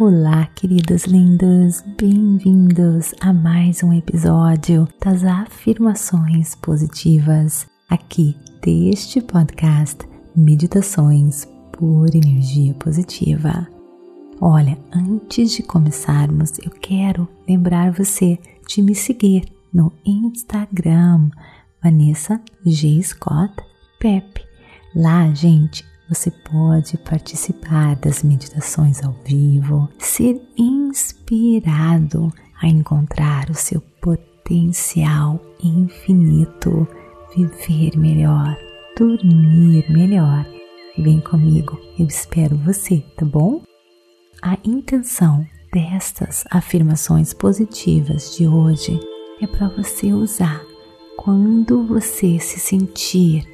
Olá, queridos lindos, bem-vindos a mais um episódio das afirmações positivas aqui deste podcast Meditações por Energia Positiva. Olha, antes de começarmos, eu quero lembrar você de me seguir no Instagram, Vanessa G. Scott Pep. Lá, gente, você pode participar das meditações ao vivo, ser inspirado a encontrar o seu potencial infinito, viver melhor, dormir melhor. Vem comigo, eu espero você, tá bom? A intenção destas afirmações positivas de hoje é para você usar quando você se sentir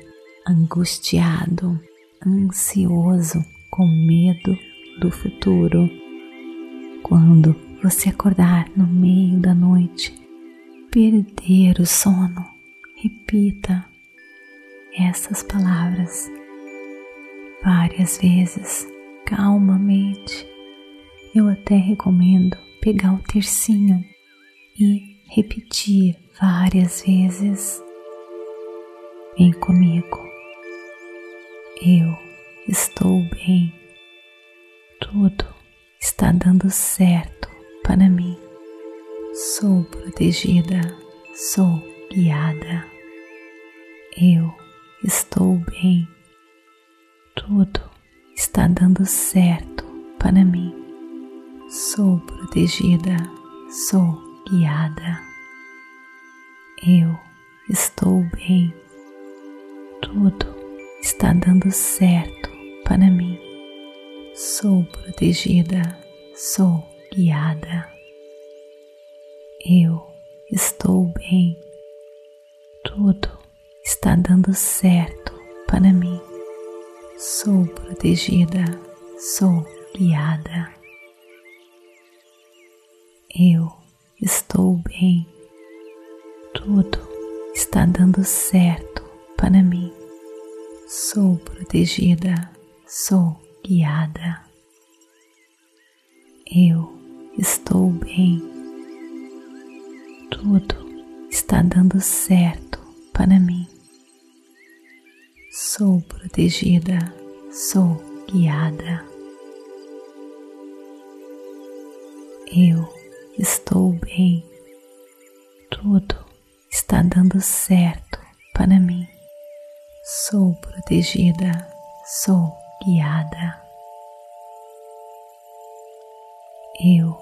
angustiado, ansioso, com medo do futuro. Quando você acordar no meio da noite, perder o sono, repita essas palavras várias vezes, calmamente. Eu até recomendo pegar o tercinho e repetir várias vezes. Vem comigo. Eu estou bem. Tudo está dando certo para mim. Sou protegida, sou guiada. Eu estou bem. Tudo está dando certo para mim. Sou protegida, sou guiada. Eu estou bem. Tudo está dando certo para mim. Sou protegida, sou guiada. Eu estou bem. Tudo está dando certo para mim. Sou protegida, sou guiada. Eu estou bem. Tudo está dando certo para mim. Sou protegida, sou guiada. Eu estou bem. Tudo está dando certo para mim. Sou protegida, sou guiada. Eu estou bem. Tudo está dando certo para mim. Sou protegida, sou guiada. Eu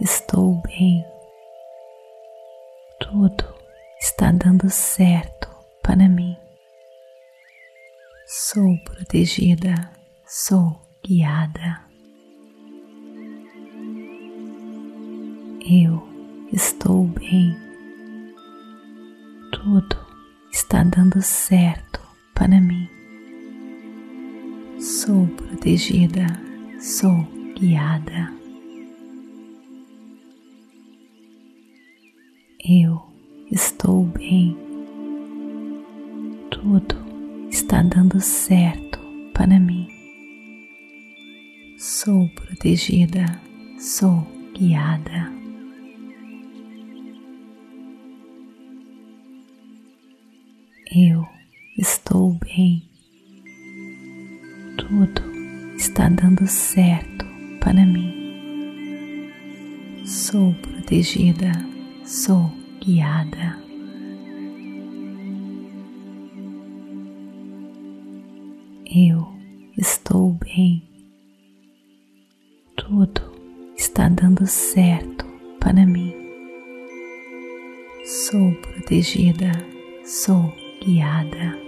estou bem. Tudo está dando certo para mim. Sou protegida, sou guiada. Eu estou bem. Tudo está dando certo para mim. Sou protegida, sou guiada. Eu estou bem. Tudo está dando certo para mim. Sou protegida, sou guiada. Eu estou bem. Tudo está dando certo para mim. Sou protegida, sou guiada. Eu estou bem. Tudo está dando certo para mim. Sou protegida, sou guiada.